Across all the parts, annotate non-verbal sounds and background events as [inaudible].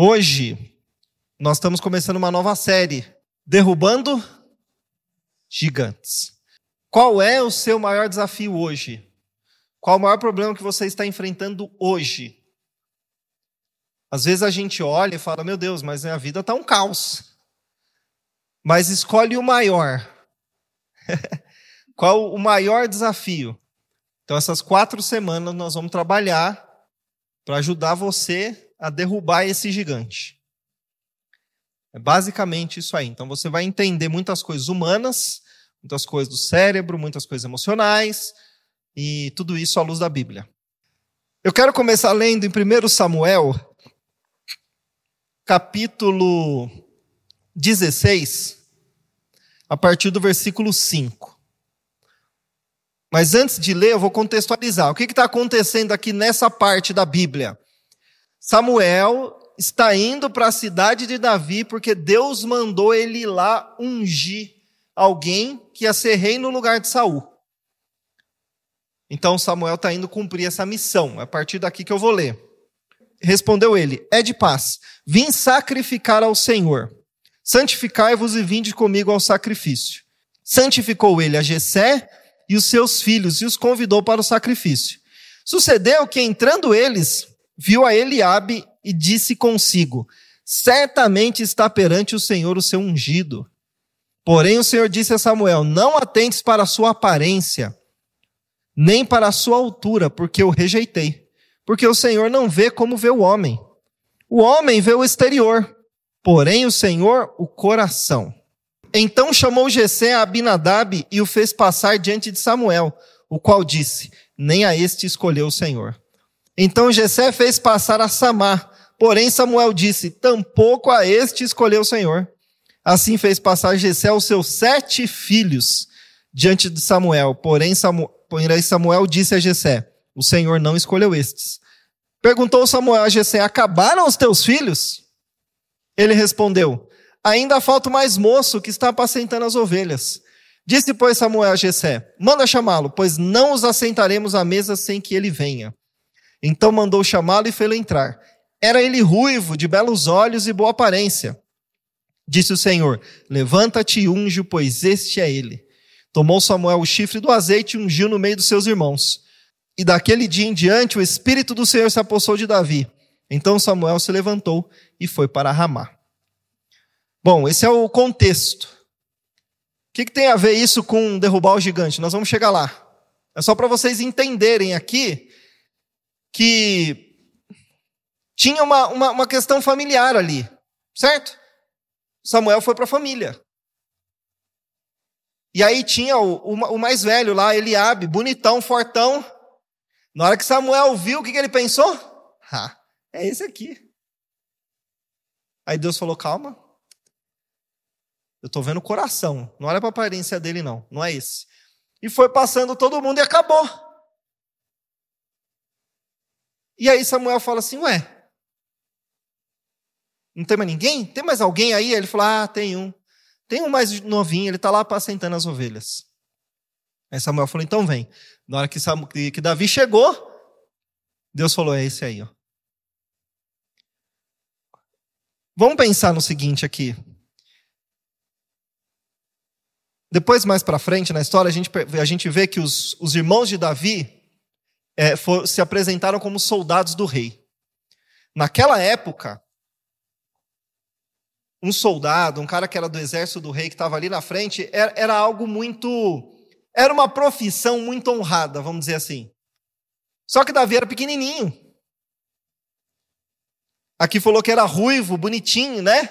Hoje, nós estamos começando uma nova série, Derrubando Gigantes. Qual é o seu maior desafio hoje? Qual o maior problema que você está enfrentando hoje? Às vezes a gente olha e fala: Meu Deus, mas a vida está um caos. Mas escolhe o maior. [laughs] Qual o maior desafio? Então, essas quatro semanas nós vamos trabalhar para ajudar você a derrubar esse gigante. É basicamente isso aí. Então, você vai entender muitas coisas humanas, muitas coisas do cérebro, muitas coisas emocionais, e tudo isso à luz da Bíblia. Eu quero começar lendo em 1 Samuel, capítulo 16, a partir do versículo 5. Mas antes de ler, eu vou contextualizar. O que está acontecendo aqui nessa parte da Bíblia? Samuel está indo para a cidade de Davi porque Deus mandou ele lá ungir alguém que ia ser rei no lugar de Saul. Então Samuel está indo cumprir essa missão. É a partir daqui que eu vou ler. Respondeu ele: É de paz. Vim sacrificar ao Senhor. Santificai-vos e vinde comigo ao sacrifício. Santificou ele a Jessé e os seus filhos e os convidou para o sacrifício. Sucedeu que entrando eles, viu a Eliabe e disse consigo: Certamente está perante o Senhor o seu ungido. Porém o Senhor disse a Samuel: Não atentes para a sua aparência, nem para a sua altura, porque eu rejeitei. Porque o Senhor não vê como vê o homem. O homem vê o exterior, porém o Senhor o coração. Então chamou Jessé a Abinadab e o fez passar diante de Samuel, o qual disse: Nem a este escolheu o Senhor. Então Jessé fez passar a Samar, porém Samuel disse: Tampouco a este escolheu o Senhor. Assim fez passar Jessé os seus sete filhos diante de Samuel, porém Samuel, disse a Jessé: O Senhor não escolheu estes. Perguntou Samuel a Jessé: Acabaram os teus filhos? Ele respondeu: Ainda falta mais moço que está apacentando as ovelhas. Disse, pois, Samuel a Jessé, manda chamá-lo, pois não os assentaremos à mesa sem que ele venha. Então mandou chamá-lo e fê-lo entrar. Era ele ruivo, de belos olhos e boa aparência. Disse o Senhor, levanta-te e unge, pois este é ele. Tomou Samuel o chifre do azeite e ungiu no meio dos seus irmãos. E daquele dia em diante o Espírito do Senhor se apossou de Davi. Então Samuel se levantou e foi para Ramá. Bom, esse é o contexto. O que, que tem a ver isso com derrubar o gigante? Nós vamos chegar lá. É só para vocês entenderem aqui que tinha uma, uma, uma questão familiar ali, certo? Samuel foi para a família. E aí tinha o, o, o, mais velho lá, Eliabe, bonitão, fortão. Na hora que Samuel viu, o que, que ele pensou? É esse aqui. Aí Deus falou: calma, eu estou vendo o coração. Não olha para a aparência dele, não. Não é esse. E foi passando todo mundo e acabou. E aí Samuel fala assim: Ué, não tem mais ninguém? Tem mais alguém aí? Ele falou: Ah, tem um. Tem um mais novinho, ele está lá apacentando as ovelhas. Aí Samuel falou: Então vem. Na hora que, que Davi chegou, Deus falou: É esse aí. Ó. Vamos pensar no seguinte aqui. Depois, mais para frente na história, a gente, a gente vê que os, os irmãos de Davi é, for, se apresentaram como soldados do rei. Naquela época, um soldado, um cara que era do exército do rei, que estava ali na frente, era, era algo muito. Era uma profissão muito honrada, vamos dizer assim. Só que Davi era pequenininho. Aqui falou que era ruivo, bonitinho, né?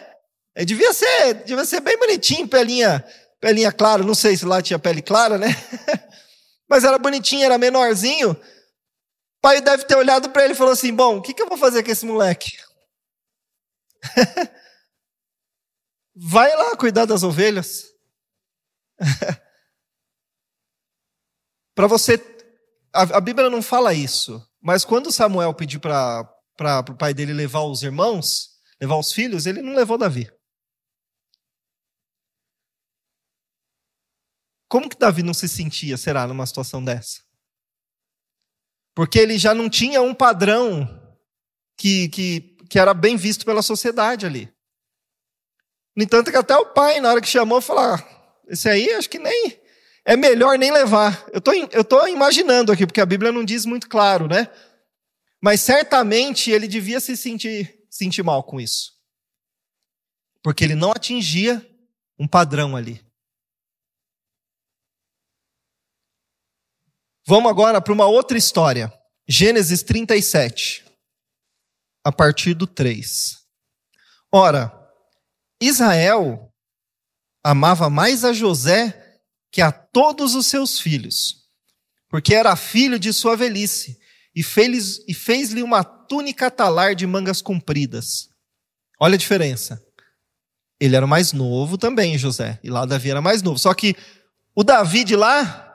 Ele devia ser, devia ser bem bonitinho, pelinha pelinha clara, não sei se lá tinha pele clara, né? [laughs] Mas era bonitinho, era menorzinho. O pai deve ter olhado para ele e falou assim: Bom, o que, que eu vou fazer com esse moleque? [laughs] Vai lá cuidar das ovelhas. [laughs] para você. A, a, Bíblia não fala isso, mas quando Samuel pediu para o pai dele levar os irmãos, levar os filhos, ele não levou Davi. Como que Davi não se sentia, será, numa situação dessa? Porque ele já não tinha um padrão que, que, que era bem visto pela sociedade ali. No entanto, que até o pai, na hora que chamou, falou: ah, esse aí acho que nem. É melhor nem levar. Eu tô, eu tô imaginando aqui, porque a Bíblia não diz muito claro, né? Mas certamente ele devia se sentir, sentir mal com isso. Porque ele não atingia um padrão ali. Vamos agora para uma outra história. Gênesis 37, a partir do 3. Ora, Israel amava mais a José que a todos os seus filhos, porque era filho de sua velhice, e fez-lhe fez uma túnica talar de mangas compridas. Olha a diferença. Ele era mais novo também, José, e lá Davi era mais novo. Só que o Davi de lá,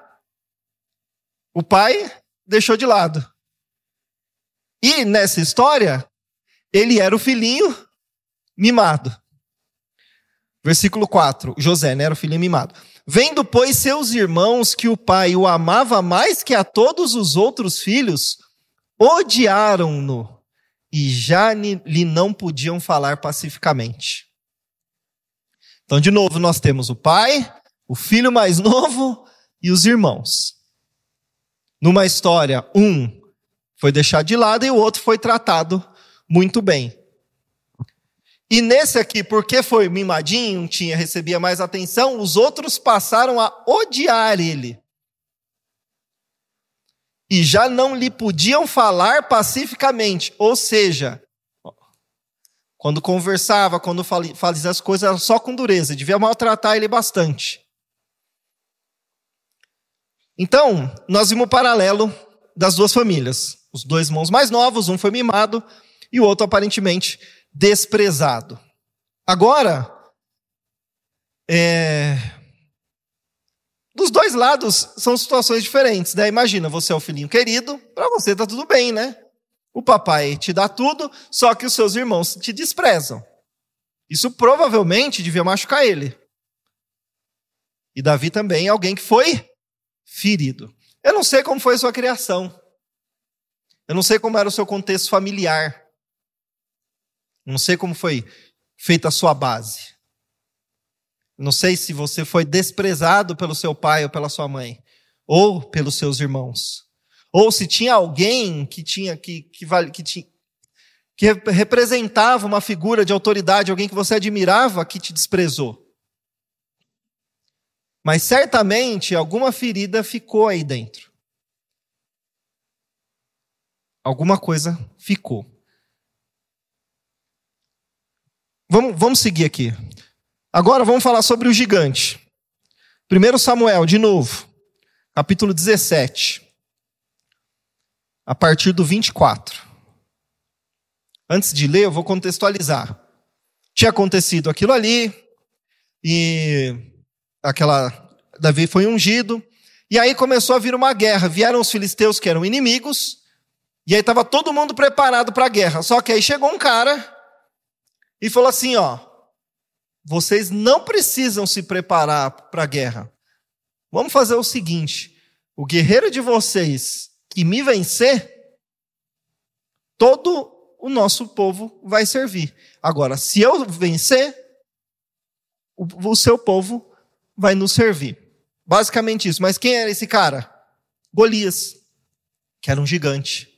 o pai deixou de lado. E nessa história, ele era o filhinho mimado. Versículo 4, José, né, era o filhinho mimado. Vendo, pois, seus irmãos que o pai o amava mais que a todos os outros filhos, odiaram-no e já lhe não podiam falar pacificamente. Então, de novo, nós temos o pai, o filho mais [laughs] novo e os irmãos. Numa história, um foi deixado de lado e o outro foi tratado muito bem. E nesse aqui, porque foi mimadinho, tinha, recebia mais atenção, os outros passaram a odiar ele. E já não lhe podiam falar pacificamente. Ou seja, quando conversava, quando fazia as coisas, era só com dureza, devia maltratar ele bastante. Então, nós vimos o paralelo das duas famílias. Os dois irmãos mais novos, um foi mimado e o outro aparentemente desprezado. Agora, é... dos dois lados são situações diferentes, né? Imagina, você é o filhinho querido, para você tá tudo bem, né? O papai te dá tudo, só que os seus irmãos te desprezam. Isso provavelmente devia machucar ele. E Davi também é alguém que foi ferido. Eu não sei como foi a sua criação. Eu não sei como era o seu contexto familiar. Não sei como foi feita a sua base. Não sei se você foi desprezado pelo seu pai ou pela sua mãe, ou pelos seus irmãos. Ou se tinha alguém que tinha que que, que, tinha, que representava uma figura de autoridade, alguém que você admirava, que te desprezou. Mas certamente alguma ferida ficou aí dentro. Alguma coisa ficou. Vamos, vamos seguir aqui. Agora vamos falar sobre o gigante. 1 Samuel, de novo, capítulo 17, a partir do 24. Antes de ler, eu vou contextualizar. Tinha acontecido aquilo ali, e aquela Davi foi ungido, e aí começou a vir uma guerra. Vieram os filisteus que eram inimigos, e aí estava todo mundo preparado para a guerra. Só que aí chegou um cara e falou assim: ó, vocês não precisam se preparar para a guerra. Vamos fazer o seguinte: o guerreiro de vocês que me vencer, todo o nosso povo vai servir. Agora, se eu vencer, o, o seu povo vai nos servir. Basicamente isso. Mas quem era esse cara? Golias, que era um gigante.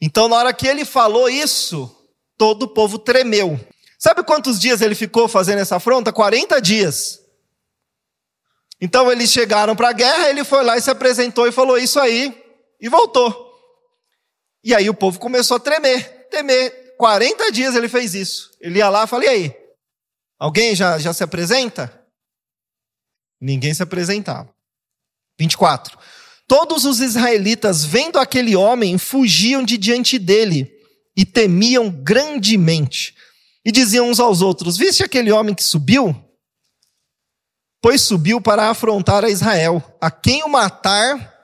Então, na hora que ele falou isso, todo o povo tremeu. Sabe quantos dias ele ficou fazendo essa afronta? 40 dias. Então eles chegaram para a guerra, ele foi lá e se apresentou e falou isso aí e voltou. E aí o povo começou a tremer, temer. 40 dias ele fez isso. Ele ia lá e falei, e aí? Alguém já, já se apresenta? Ninguém se apresentava. 24. Todos os israelitas, vendo aquele homem, fugiam de diante dele e temiam grandemente. E diziam uns aos outros: Viste aquele homem que subiu? Pois subiu para afrontar a Israel. A quem o matar,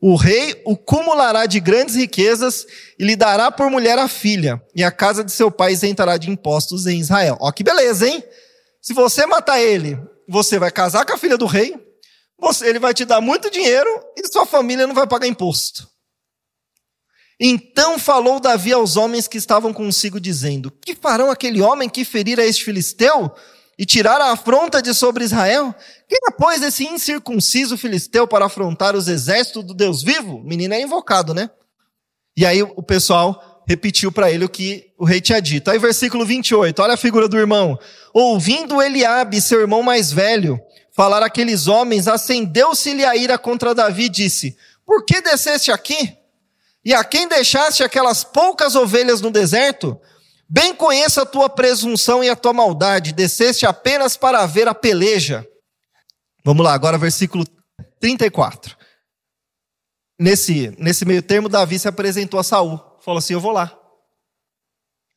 o rei o cumulará de grandes riquezas e lhe dará por mulher a filha, e a casa de seu pai isentará de impostos em Israel. Ó, que beleza, hein? Se você matar ele você vai casar com a filha do rei, você, ele vai te dar muito dinheiro e sua família não vai pagar imposto. Então falou Davi aos homens que estavam consigo, dizendo: Que farão aquele homem que ferir a este filisteu e tirar a afronta de sobre Israel? Quem é, pois, esse incircunciso filisteu para afrontar os exércitos do Deus vivo? menino é invocado, né? E aí o pessoal repetiu para ele o que o rei tinha dito. Aí versículo 28, olha a figura do irmão. Ouvindo Eliabe, seu irmão mais velho, falar aqueles homens, acendeu-se-lhe a ira contra Davi e disse, por que desceste aqui? E a quem deixaste aquelas poucas ovelhas no deserto? Bem conheço a tua presunção e a tua maldade, desceste apenas para ver a peleja. Vamos lá, agora versículo 34. Nesse, nesse meio termo, Davi se apresentou a Saul. Falou assim: Eu vou lá.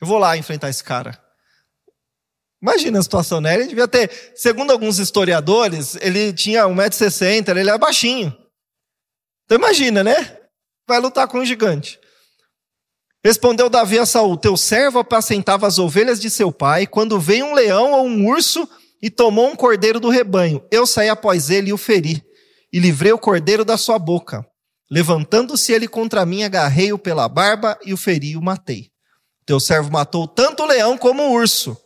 Eu vou lá enfrentar esse cara. Imagina a situação, né? Ele devia ter, segundo alguns historiadores, ele tinha 1,60m, ele é baixinho. Então imagina, né? Vai lutar com um gigante. Respondeu Davi a Saul: Teu servo apacentava as ovelhas de seu pai, quando veio um leão ou um urso e tomou um cordeiro do rebanho. Eu saí após ele e o feri, e livrei o cordeiro da sua boca. Levantando-se ele contra mim, agarrei-o pela barba e o feri e o matei. Teu servo matou tanto o leão como o urso.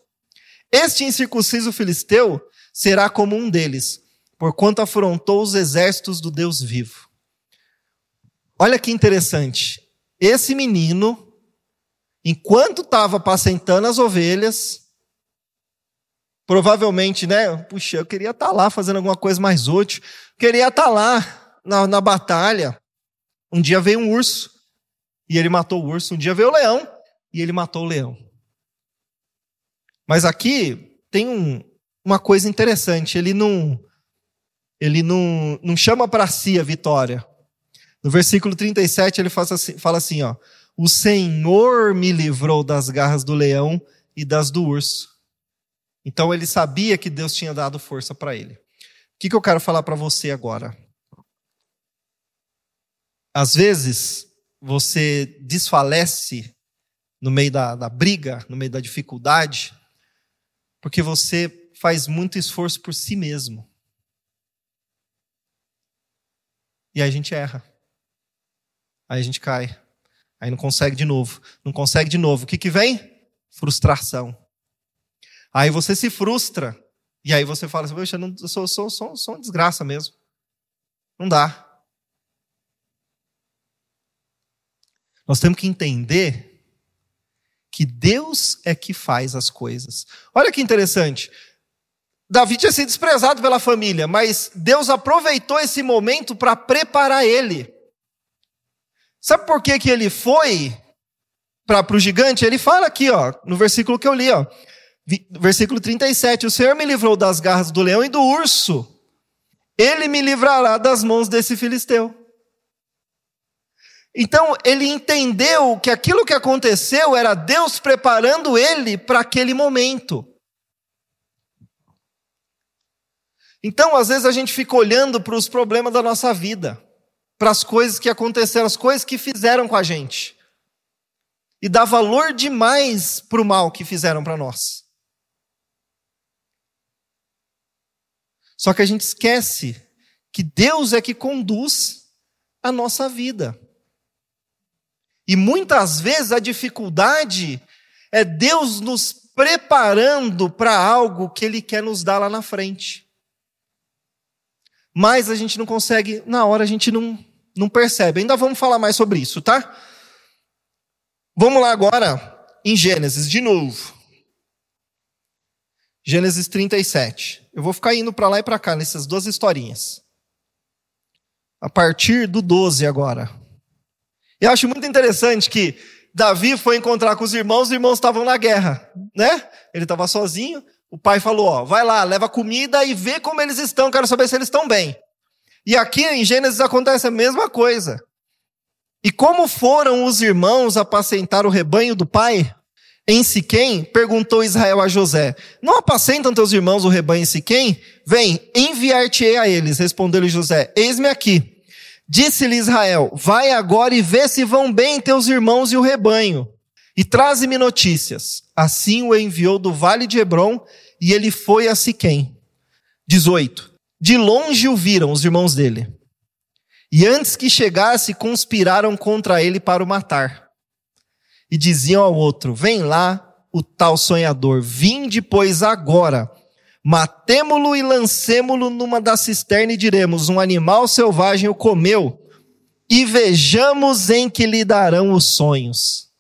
Este incircunciso filisteu será como um deles, porquanto afrontou os exércitos do Deus vivo. Olha que interessante. Esse menino, enquanto estava apacentando as ovelhas, provavelmente, né? Puxa, eu queria estar tá lá fazendo alguma coisa mais útil, queria estar tá lá na, na batalha. Um dia veio um urso e ele matou o urso. Um dia veio o leão e ele matou o leão. Mas aqui tem um, uma coisa interessante. Ele não, ele não, não chama para si a vitória. No versículo 37, ele fala assim, fala assim: ó, O Senhor me livrou das garras do leão e das do urso. Então ele sabia que Deus tinha dado força para ele. O que, que eu quero falar para você agora? Às vezes, você desfalece no meio da, da briga, no meio da dificuldade, porque você faz muito esforço por si mesmo. E aí a gente erra. Aí a gente cai. Aí não consegue de novo. Não consegue de novo. O que, que vem? Frustração. Aí você se frustra. E aí você fala assim: Poxa, eu, sou, sou, sou, sou uma desgraça mesmo. Não dá. Nós temos que entender que Deus é que faz as coisas. Olha que interessante. Davi tinha sido desprezado pela família, mas Deus aproveitou esse momento para preparar ele. Sabe por que, que ele foi para o gigante? Ele fala aqui, ó, no versículo que eu li, ó, versículo 37, o Senhor me livrou das garras do leão e do urso, ele me livrará das mãos desse filisteu. Então ele entendeu que aquilo que aconteceu era Deus preparando ele para aquele momento. Então, às vezes, a gente fica olhando para os problemas da nossa vida para as coisas que aconteceram, as coisas que fizeram com a gente. E dá valor demais para o mal que fizeram para nós. Só que a gente esquece que Deus é que conduz a nossa vida. E muitas vezes a dificuldade é Deus nos preparando para algo que Ele quer nos dar lá na frente. Mas a gente não consegue, na hora a gente não, não percebe. Ainda vamos falar mais sobre isso, tá? Vamos lá agora em Gênesis, de novo. Gênesis 37. Eu vou ficar indo para lá e para cá nessas duas historinhas. A partir do 12 agora. Eu acho muito interessante que Davi foi encontrar com os irmãos, os irmãos estavam na guerra, né? Ele estava sozinho. O pai falou: Ó, vai lá, leva comida e vê como eles estão, quero saber se eles estão bem. E aqui em Gênesis acontece a mesma coisa. E como foram os irmãos apacentar o rebanho do pai? Em Siquém, perguntou Israel a José: Não apacentam teus irmãos o rebanho em Siquém? Vem, enviar-te-ei a eles. Respondeu-lhe José: Eis-me aqui. Disse-lhe Israel: Vai agora e vê se vão bem teus irmãos e o rebanho. E traze-me notícias. Assim o enviou do vale de Hebron, e ele foi a Siquém. 18. De longe o viram os irmãos dele. E antes que chegasse, conspiraram contra ele para o matar. E diziam ao outro: Vem lá o tal sonhador, vinde, pois agora, matemo-lo e lancemo-lo numa das cisternas e diremos: Um animal selvagem o comeu, e vejamos em que lhe darão os sonhos.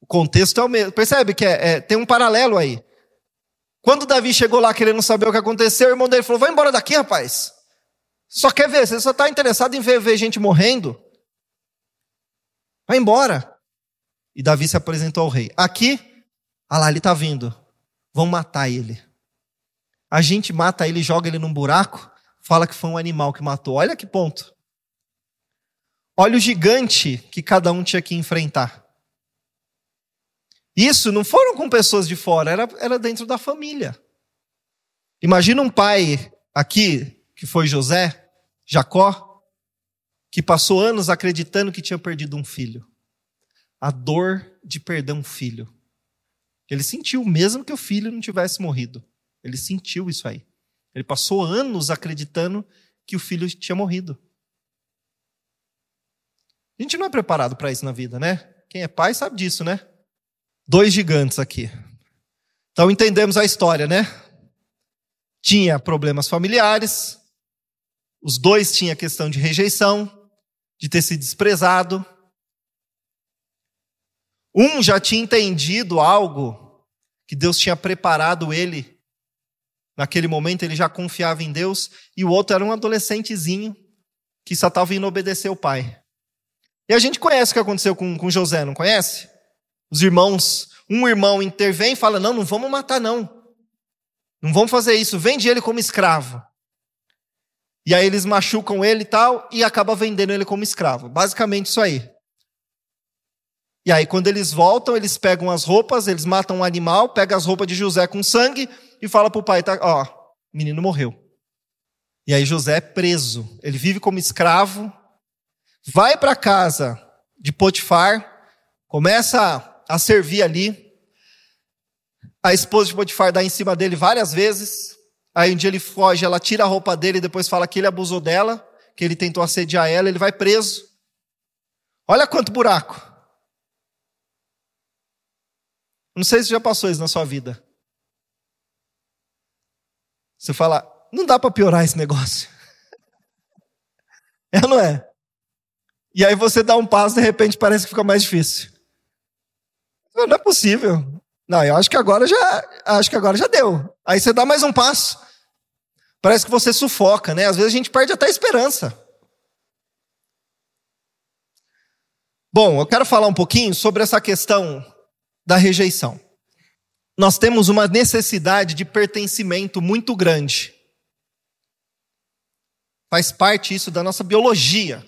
O contexto é o mesmo. Percebe que é, é, tem um paralelo aí. Quando Davi chegou lá querendo saber o que aconteceu, o irmão dele falou: Vai embora daqui, rapaz. Só quer ver, você só está interessado em ver, ver gente morrendo? Vai embora. E Davi se apresentou ao rei. Aqui, ah lá, ele está vindo. Vão matar ele. A gente mata ele, joga ele num buraco, fala que foi um animal que matou. Olha que ponto. Olha o gigante que cada um tinha que enfrentar. Isso não foram com pessoas de fora, era, era dentro da família. Imagina um pai aqui, que foi José, Jacó, que passou anos acreditando que tinha perdido um filho. A dor de perder um filho. Ele sentiu, mesmo que o filho não tivesse morrido. Ele sentiu isso aí. Ele passou anos acreditando que o filho tinha morrido. A gente não é preparado para isso na vida, né? Quem é pai sabe disso, né? Dois gigantes aqui. Então entendemos a história, né? Tinha problemas familiares, os dois tinham questão de rejeição, de ter sido desprezado. Um já tinha entendido algo que Deus tinha preparado ele. Naquele momento ele já confiava em Deus, e o outro era um adolescentezinho que só estava indo obedecer o pai. E a gente conhece o que aconteceu com, com José, não conhece? Os irmãos, um irmão intervém e fala: Não, não vamos matar, não. Não vamos fazer isso, vende ele como escravo. E aí eles machucam ele e tal, e acaba vendendo ele como escravo. Basicamente isso aí. E aí, quando eles voltam, eles pegam as roupas, eles matam um animal, pegam as roupas de José com sangue e fala para o pai: tá, ó, o menino morreu. E aí José é preso. Ele vive como escravo, vai para casa de Potifar, começa a servir ali. A esposa de Potifar dá em cima dele várias vezes. Aí um dia ele foge, ela tira a roupa dele e depois fala que ele abusou dela, que ele tentou assediar ela, ele vai preso. Olha quanto buraco. Não sei se já passou isso na sua vida. Você fala, não dá para piorar esse negócio. [laughs] É ou não é? E aí você dá um passo, de repente parece que fica mais difícil. Não é possível. Não, eu acho que agora já, acho que agora já deu. Aí você dá mais um passo. Parece que você sufoca, né? Às vezes a gente perde até a esperança. Bom, eu quero falar um pouquinho sobre essa questão da rejeição. Nós temos uma necessidade de pertencimento muito grande. Faz parte isso da nossa biologia.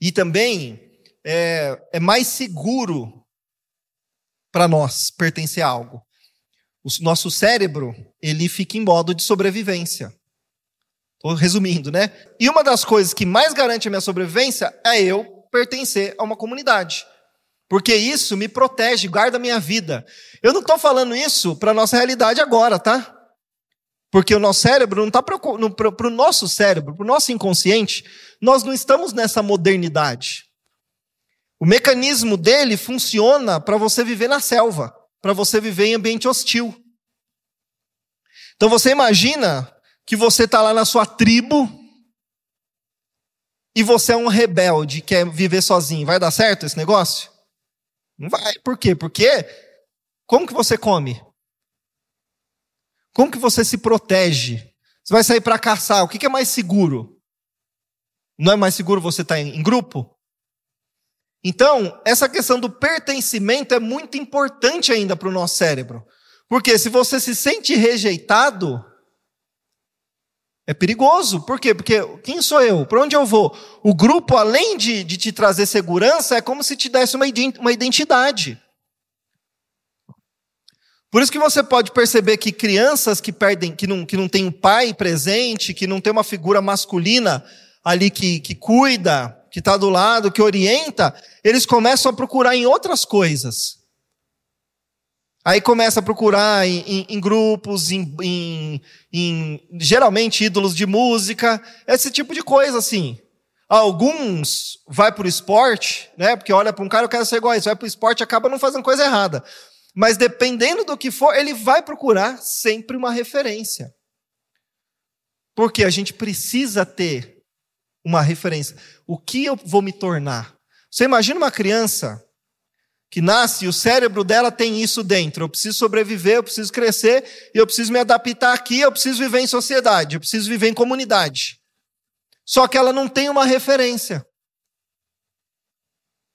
E também é, é mais seguro para nós pertencer a algo. O nosso cérebro, ele fica em modo de sobrevivência. Estou resumindo, né? E uma das coisas que mais garante a minha sobrevivência é eu pertencer a uma comunidade. Porque isso me protege, guarda a minha vida. Eu não estou falando isso para a nossa realidade agora, tá? Porque o nosso cérebro não está para o nosso cérebro, para o nosso inconsciente, nós não estamos nessa modernidade. O mecanismo dele funciona para você viver na selva, para você viver em ambiente hostil. Então você imagina que você está lá na sua tribo e você é um rebelde, quer viver sozinho. Vai dar certo esse negócio? Não vai. Por quê? Porque como que você come? Como que você se protege? Você vai sair para caçar, o que é mais seguro? Não é mais seguro você estar tá em grupo? Então, essa questão do pertencimento é muito importante ainda para o nosso cérebro. Porque se você se sente rejeitado, é perigoso. Por quê? Porque quem sou eu? Para onde eu vou? O grupo, além de, de te trazer segurança, é como se te desse uma identidade. Por isso que você pode perceber que crianças que perdem, que não, que não tem um pai presente, que não tem uma figura masculina ali que, que cuida, que está do lado, que orienta, eles começam a procurar em outras coisas. Aí começa a procurar em, em, em grupos, em, em, geralmente ídolos de música, esse tipo de coisa assim. Alguns vai para o esporte, né? Porque olha para um cara, eu quero ser igual a isso, vai para o esporte acaba não fazendo coisa errada. Mas dependendo do que for, ele vai procurar sempre uma referência. Porque a gente precisa ter uma referência. O que eu vou me tornar? Você imagina uma criança que nasce o cérebro dela tem isso dentro. Eu preciso sobreviver, eu preciso crescer, eu preciso me adaptar aqui, eu preciso viver em sociedade, eu preciso viver em comunidade. Só que ela não tem uma referência.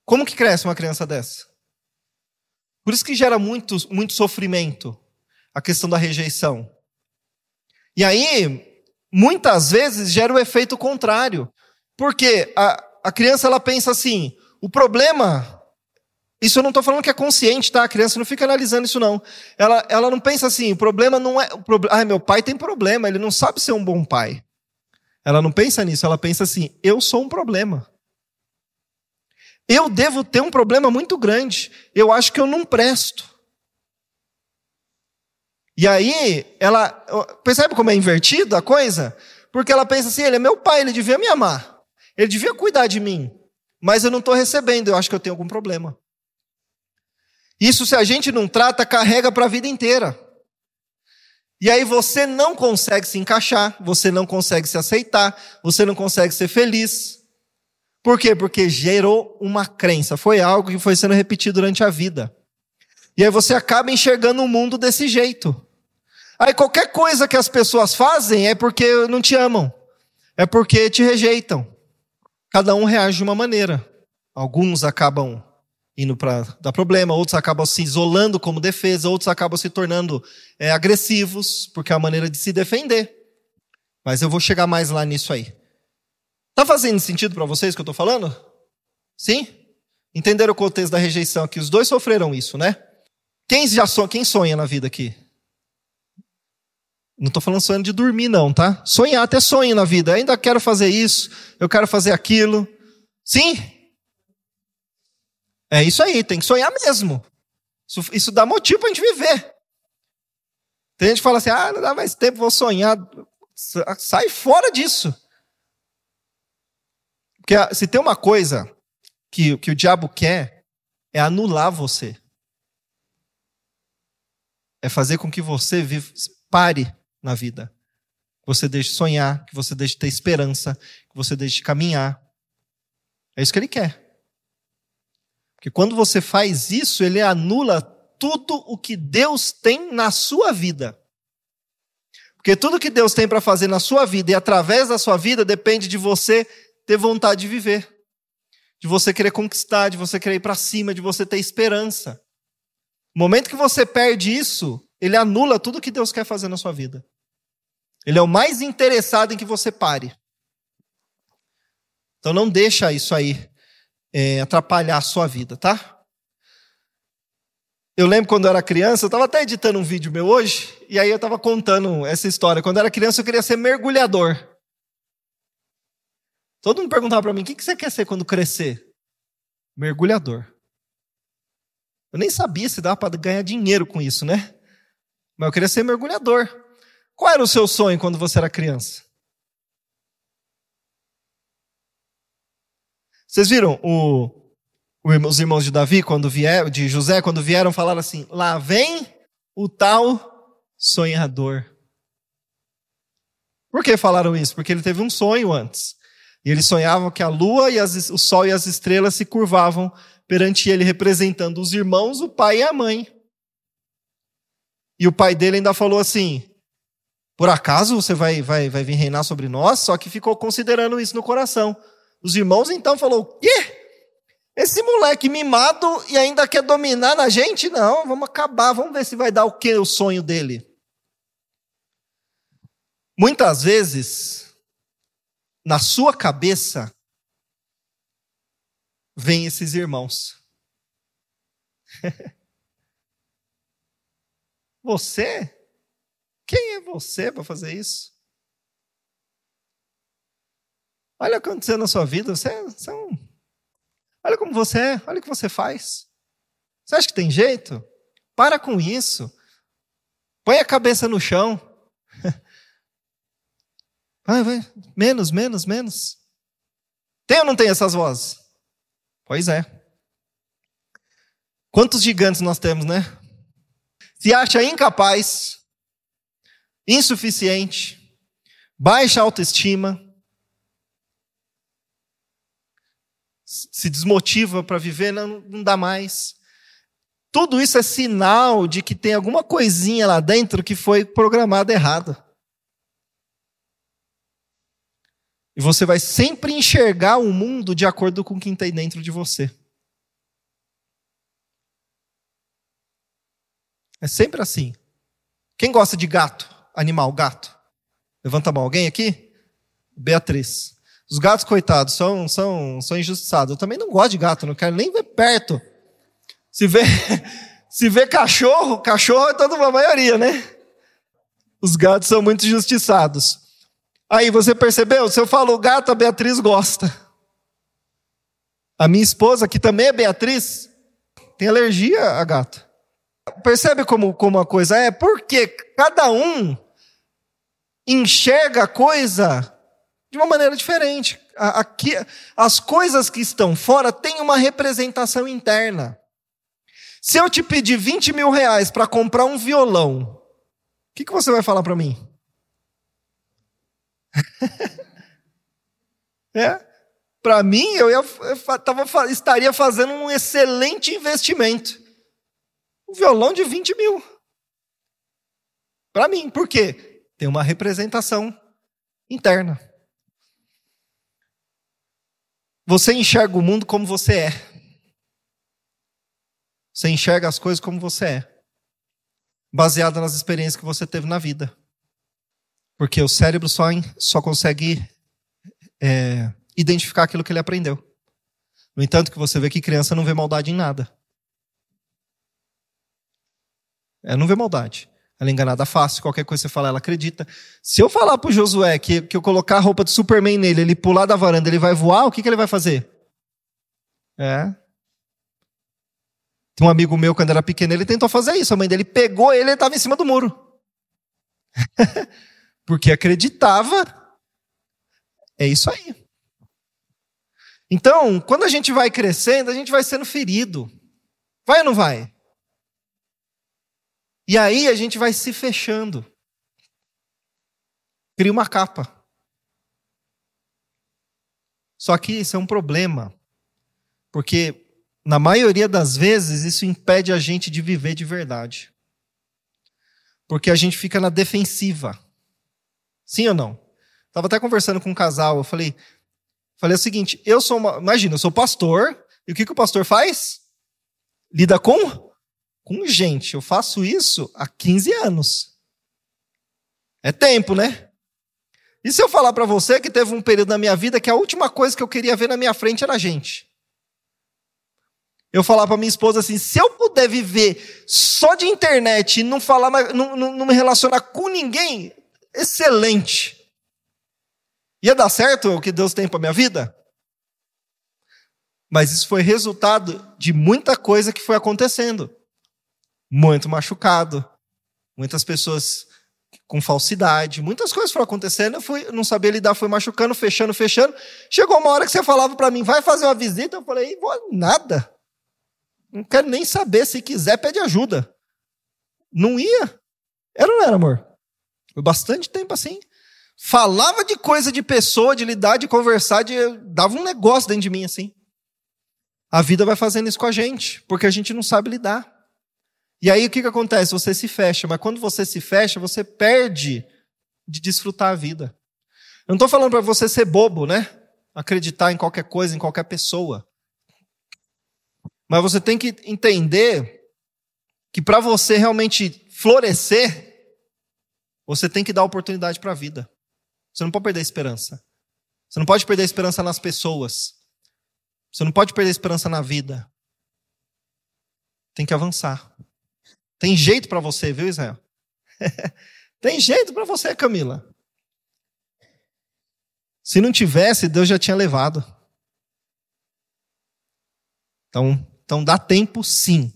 Como que cresce uma criança dessa? Por isso que gera muito, muito sofrimento a questão da rejeição. E aí, muitas vezes, gera o efeito contrário. Porque a, a criança ela pensa assim: o problema isso eu não estou falando que é consciente, tá? A criança não fica analisando isso, não. Ela, ela não pensa assim, o problema não é. O pro... Ah, meu pai tem problema, ele não sabe ser um bom pai. Ela não pensa nisso, ela pensa assim: eu sou um problema. Eu devo ter um problema muito grande. Eu acho que eu não presto. E aí, ela. Percebe como é invertido a coisa? Porque ela pensa assim: ele é meu pai, ele devia me amar. Ele devia cuidar de mim. Mas eu não estou recebendo, eu acho que eu tenho algum problema. Isso, se a gente não trata, carrega para a vida inteira. E aí você não consegue se encaixar, você não consegue se aceitar, você não consegue ser feliz. Por quê? Porque gerou uma crença, foi algo que foi sendo repetido durante a vida. E aí você acaba enxergando o mundo desse jeito. Aí qualquer coisa que as pessoas fazem é porque não te amam, é porque te rejeitam. Cada um reage de uma maneira. Alguns acabam indo para dar problema, outros acabam se isolando como defesa, outros acabam se tornando é, agressivos, porque é a maneira de se defender. Mas eu vou chegar mais lá nisso aí. Tá fazendo sentido para vocês o que eu estou falando? Sim? Entenderam o contexto da rejeição aqui? Os dois sofreram isso, né? Quem já sonha, quem sonha na vida aqui? Não estou falando sonhando de dormir, não, tá? Sonhar, até sonho na vida. Eu ainda quero fazer isso, eu quero fazer aquilo. Sim? É isso aí, tem que sonhar mesmo. Isso, isso dá motivo para a gente viver. Tem gente que fala assim: ah, não dá mais tempo, vou sonhar. Sai fora disso. Porque se tem uma coisa que, que o diabo quer, é anular você. É fazer com que você vive, pare na vida. Que você deixe de sonhar, que você deixe de ter esperança, que você deixe de caminhar. É isso que ele quer. Que quando você faz isso, ele anula tudo o que Deus tem na sua vida. Porque tudo que Deus tem para fazer na sua vida e através da sua vida depende de você ter vontade de viver, de você querer conquistar, de você querer ir para cima, de você ter esperança. No momento que você perde isso, ele anula tudo que Deus quer fazer na sua vida. Ele é o mais interessado em que você pare. Então não deixa isso aí é, atrapalhar a sua vida, tá? Eu lembro quando eu era criança, eu estava até editando um vídeo meu hoje, e aí eu estava contando essa história. Quando eu era criança, eu queria ser mergulhador. Todo mundo perguntava para mim: o que você quer ser quando crescer? Mergulhador. Eu nem sabia se dava para ganhar dinheiro com isso, né? Mas eu queria ser mergulhador. Qual era o seu sonho quando você era criança? Vocês viram o, os irmãos de Davi, quando vieram, de José, quando vieram, falaram assim: lá vem o tal sonhador. Por que falaram isso? Porque ele teve um sonho antes. E eles sonhavam que a lua e as, o sol e as estrelas se curvavam perante ele, representando os irmãos, o pai e a mãe. E o pai dele ainda falou assim: Por acaso você vai, vai, vai vir reinar sobre nós? Só que ficou considerando isso no coração. Os irmãos então falou: "O quê? Esse moleque mimado e ainda quer dominar na gente? Não, vamos acabar, vamos ver se vai dar o que o sonho dele." Muitas vezes na sua cabeça vem esses irmãos. [laughs] você? Quem é você para fazer isso? Olha o que aconteceu na sua vida. Você, é, você é um... Olha como você é, olha o que você faz. Você acha que tem jeito? Para com isso. Põe a cabeça no chão. [laughs] Vai, vai. Menos, menos, menos. Tem ou não tem essas vozes? Pois é. Quantos gigantes nós temos, né? Se acha incapaz, insuficiente, baixa autoestima, se desmotiva para viver, não, não dá mais. Tudo isso é sinal de que tem alguma coisinha lá dentro que foi programada errada. E você vai sempre enxergar o mundo de acordo com quem tem dentro de você. É sempre assim. Quem gosta de gato? Animal, gato. Levanta a mão. Alguém aqui? Beatriz. Os gatos, coitados, são, são, são injustiçados. Eu também não gosto de gato, não quero nem ver perto. Se vê, [laughs] se vê cachorro, cachorro é toda uma maioria, né? Os gatos são muito injustiçados. Aí você percebeu? Se eu falo gato, a Beatriz gosta. A minha esposa, que também é Beatriz, tem alergia a gato. Percebe como, como a coisa é? Porque cada um enxerga a coisa de uma maneira diferente. Aqui, as coisas que estão fora têm uma representação interna. Se eu te pedir 20 mil reais para comprar um violão, o que, que você vai falar para mim? [laughs] é? Para mim, eu, ia, eu tava, estaria fazendo um excelente investimento. Um violão de 20 mil. Para mim, por quê? Tem uma representação interna. Você enxerga o mundo como você é. Você enxerga as coisas como você é. Baseado nas experiências que você teve na vida. Porque o cérebro só, só consegue é, identificar aquilo que ele aprendeu. No entanto, que você vê que criança não vê maldade em nada. Ela não vê maldade. Ela é enganada fácil, qualquer coisa que você falar, ela acredita. Se eu falar pro Josué que, que eu colocar a roupa de Superman nele, ele pular da varanda, ele vai voar, o que, que ele vai fazer? É. Tem um amigo meu, quando era pequeno, ele tentou fazer isso. A mãe dele pegou ele e ele estava em cima do muro. [laughs] Porque acreditava. É isso aí. Então, quando a gente vai crescendo, a gente vai sendo ferido. Vai ou não vai? E aí a gente vai se fechando. Cria uma capa. Só que isso é um problema. Porque, na maioria das vezes, isso impede a gente de viver de verdade. Porque a gente fica na defensiva. Sim ou não? Estava até conversando com um casal, eu falei, falei o seguinte, eu sou uma, imagina, eu sou pastor, e o que, que o pastor faz? Lida com com gente. Eu faço isso há 15 anos. É tempo, né? E se eu falar para você que teve um período na minha vida que a última coisa que eu queria ver na minha frente era gente? Eu falar para minha esposa assim: se eu puder viver só de internet e não falar, não, não, não me relacionar com ninguém, excelente. Ia dar certo o que Deus tem para minha vida? Mas isso foi resultado de muita coisa que foi acontecendo muito machucado, muitas pessoas com falsidade, muitas coisas foram acontecendo, eu fui, não sabia lidar, fui machucando, fechando, fechando. Chegou uma hora que você falava para mim, vai fazer uma visita, eu falei, nada. Não quero nem saber, se quiser, pede ajuda. Não ia. Era ou não era, amor? Foi bastante tempo assim. Falava de coisa de pessoa, de lidar, de conversar, de, dava um negócio dentro de mim assim. A vida vai fazendo isso com a gente, porque a gente não sabe lidar. E aí o que, que acontece? Você se fecha, mas quando você se fecha, você perde de desfrutar a vida. Eu não estou falando para você ser bobo, né? Acreditar em qualquer coisa, em qualquer pessoa. Mas você tem que entender que para você realmente florescer, você tem que dar oportunidade para a vida. Você não pode perder a esperança. Você não pode perder a esperança nas pessoas. Você não pode perder a esperança na vida. Tem que avançar. Tem jeito para você, viu, Israel? [laughs] Tem jeito para você, Camila. Se não tivesse, Deus já tinha levado. Então, então dá tempo sim.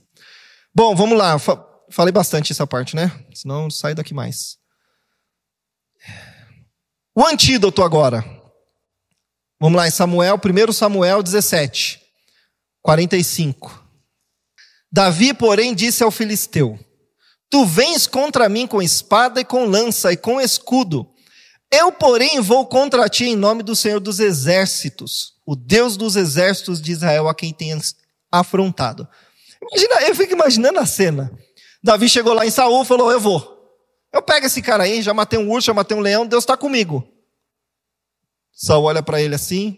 Bom, vamos lá. falei bastante essa parte, né? Senão sai daqui mais. O antídoto agora. Vamos lá em Samuel, 1 Samuel 17, 45. Davi, porém, disse ao filisteu: Tu vens contra mim com espada e com lança e com escudo. Eu, porém, vou contra ti em nome do Senhor dos exércitos, o Deus dos exércitos de Israel, a quem tens afrontado. Imagina, eu fico imaginando a cena. Davi chegou lá em Saul e falou: Eu vou. Eu pego esse cara aí, já matei um urso, já matei um leão, Deus está comigo. Saul olha para ele assim.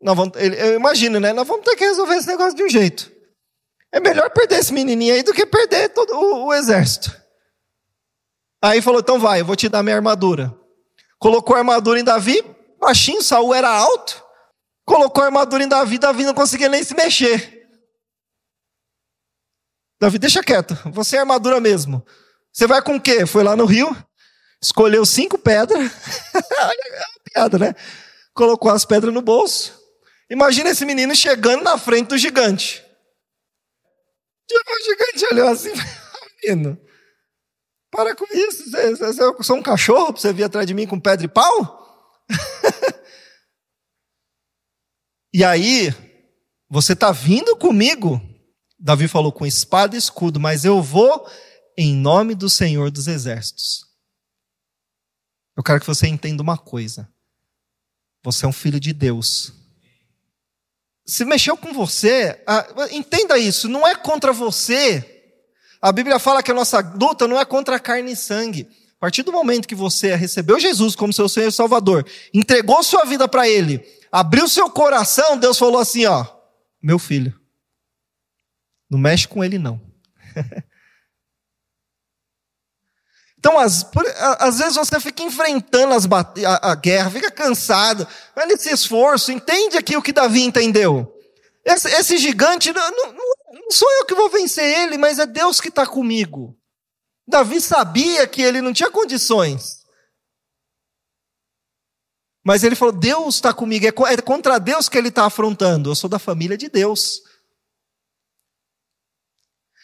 Vamos, ele, eu imagino, né? Nós vamos ter que resolver esse negócio de um jeito. É melhor perder esse menininho aí do que perder todo o, o exército. Aí falou: então vai, eu vou te dar minha armadura. Colocou a armadura em Davi, baixinho, Saul era alto. Colocou a armadura em Davi, Davi não conseguia nem se mexer. Davi, deixa quieto, você é armadura mesmo. Você vai com o quê? Foi lá no rio, escolheu cinco pedras. [laughs] Olha, é uma piada, né? Colocou as pedras no bolso. Imagina esse menino chegando na frente do gigante. O gigante olhou assim, [laughs] menino, para com isso. Você, você, eu sou um cachorro para você vir atrás de mim com pedra e pau? [laughs] e aí, você está vindo comigo Davi falou com espada e escudo, mas eu vou em nome do Senhor dos Exércitos. Eu quero que você entenda uma coisa. Você é um filho de Deus. Se mexeu com você, entenda isso, não é contra você. A Bíblia fala que a nossa luta não é contra carne e sangue. A partir do momento que você recebeu Jesus como seu Senhor e Salvador, entregou sua vida para Ele, abriu seu coração, Deus falou assim: ó, meu filho, não mexe com ele, não. [laughs] Então, às, às, vezes você fica enfrentando as, a, a, guerra, fica cansado, vai nesse esforço, entende aqui o que Davi entendeu. Esse, esse gigante, não, não, não, sou eu que vou vencer ele, mas é Deus que está comigo. Davi sabia que ele não tinha condições. Mas ele falou: Deus está comigo, é, é contra Deus que ele está afrontando. Eu sou da família de Deus.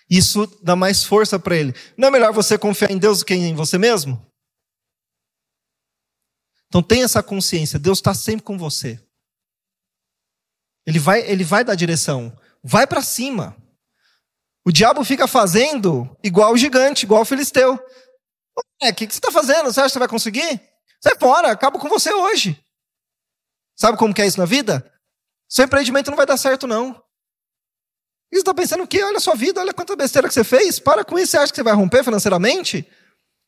Isso dá mais força para ele. Não é melhor você confiar em Deus do que em você mesmo? Então tenha essa consciência, Deus está sempre com você. Ele vai, ele vai dar direção. Vai para cima. O diabo fica fazendo igual o gigante, igual o filisteu. O que, que você está fazendo? Você acha que você vai conseguir? Sai fora, acabo com você hoje. Sabe como que é isso na vida? Seu empreendimento não vai dar certo, não. E você está pensando o quê? Olha a sua vida, olha quanta besteira que você fez. Para com isso. Você acha que você vai romper financeiramente?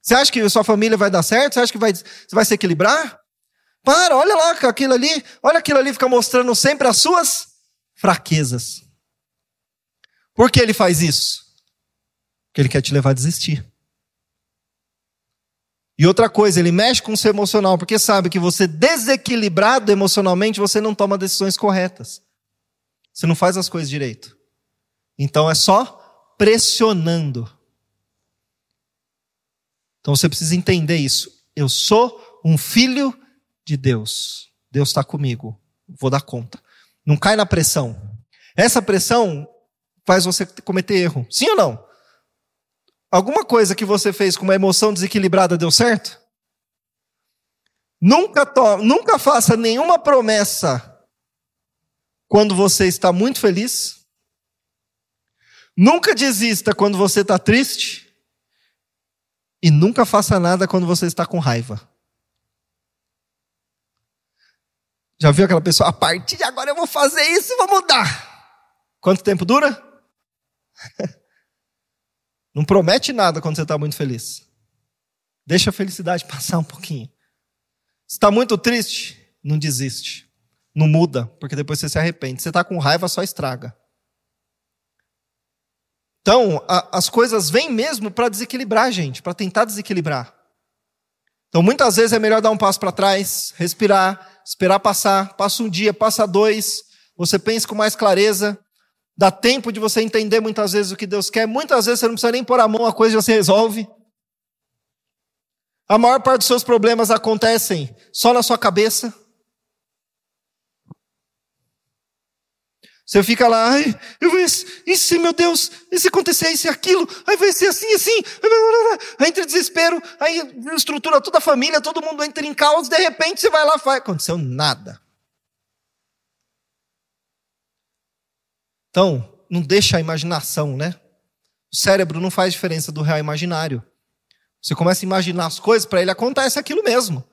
Você acha que sua família vai dar certo? Você acha que vai, você vai se equilibrar? Para, olha lá aquilo ali. Olha aquilo ali, fica mostrando sempre as suas fraquezas. Por que ele faz isso? Porque ele quer te levar a desistir. E outra coisa, ele mexe com o seu emocional, porque sabe que você desequilibrado emocionalmente, você não toma decisões corretas. Você não faz as coisas direito. Então é só pressionando. Então você precisa entender isso. Eu sou um filho de Deus. Deus está comigo. Vou dar conta. Não cai na pressão. Essa pressão faz você cometer erro. Sim ou não? Alguma coisa que você fez com uma emoção desequilibrada deu certo? Nunca, to nunca faça nenhuma promessa quando você está muito feliz Nunca desista quando você está triste. E nunca faça nada quando você está com raiva. Já viu aquela pessoa? A partir de agora eu vou fazer isso e vou mudar. Quanto tempo dura? [laughs] Não promete nada quando você está muito feliz. Deixa a felicidade passar um pouquinho. Se está muito triste, não desiste. Não muda, porque depois você se arrepende. Se está com raiva, só estraga. Então, a, as coisas vêm mesmo para desequilibrar gente, para tentar desequilibrar. Então, muitas vezes é melhor dar um passo para trás, respirar, esperar passar, passa um dia, passa dois, você pensa com mais clareza, dá tempo de você entender muitas vezes o que Deus quer, muitas vezes você não precisa nem pôr a mão, a coisa já se resolve. A maior parte dos seus problemas acontecem só na sua cabeça. Você fica lá, ai, eu vou, isso, meu Deus, e se acontecer isso e aquilo, aí vai ser assim, assim, aí entra desespero, aí estrutura toda a família, todo mundo entra em caos, de repente você vai lá e faz, aconteceu nada. Então, não deixa a imaginação, né? O cérebro não faz diferença do real imaginário. Você começa a imaginar as coisas, para ele acontece aquilo mesmo.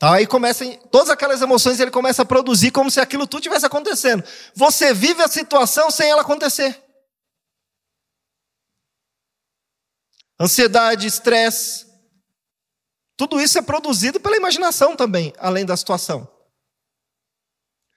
Tá? Aí começa, todas aquelas emoções ele começa a produzir como se aquilo tudo tivesse acontecendo. Você vive a situação sem ela acontecer. Ansiedade, estresse, tudo isso é produzido pela imaginação também, além da situação.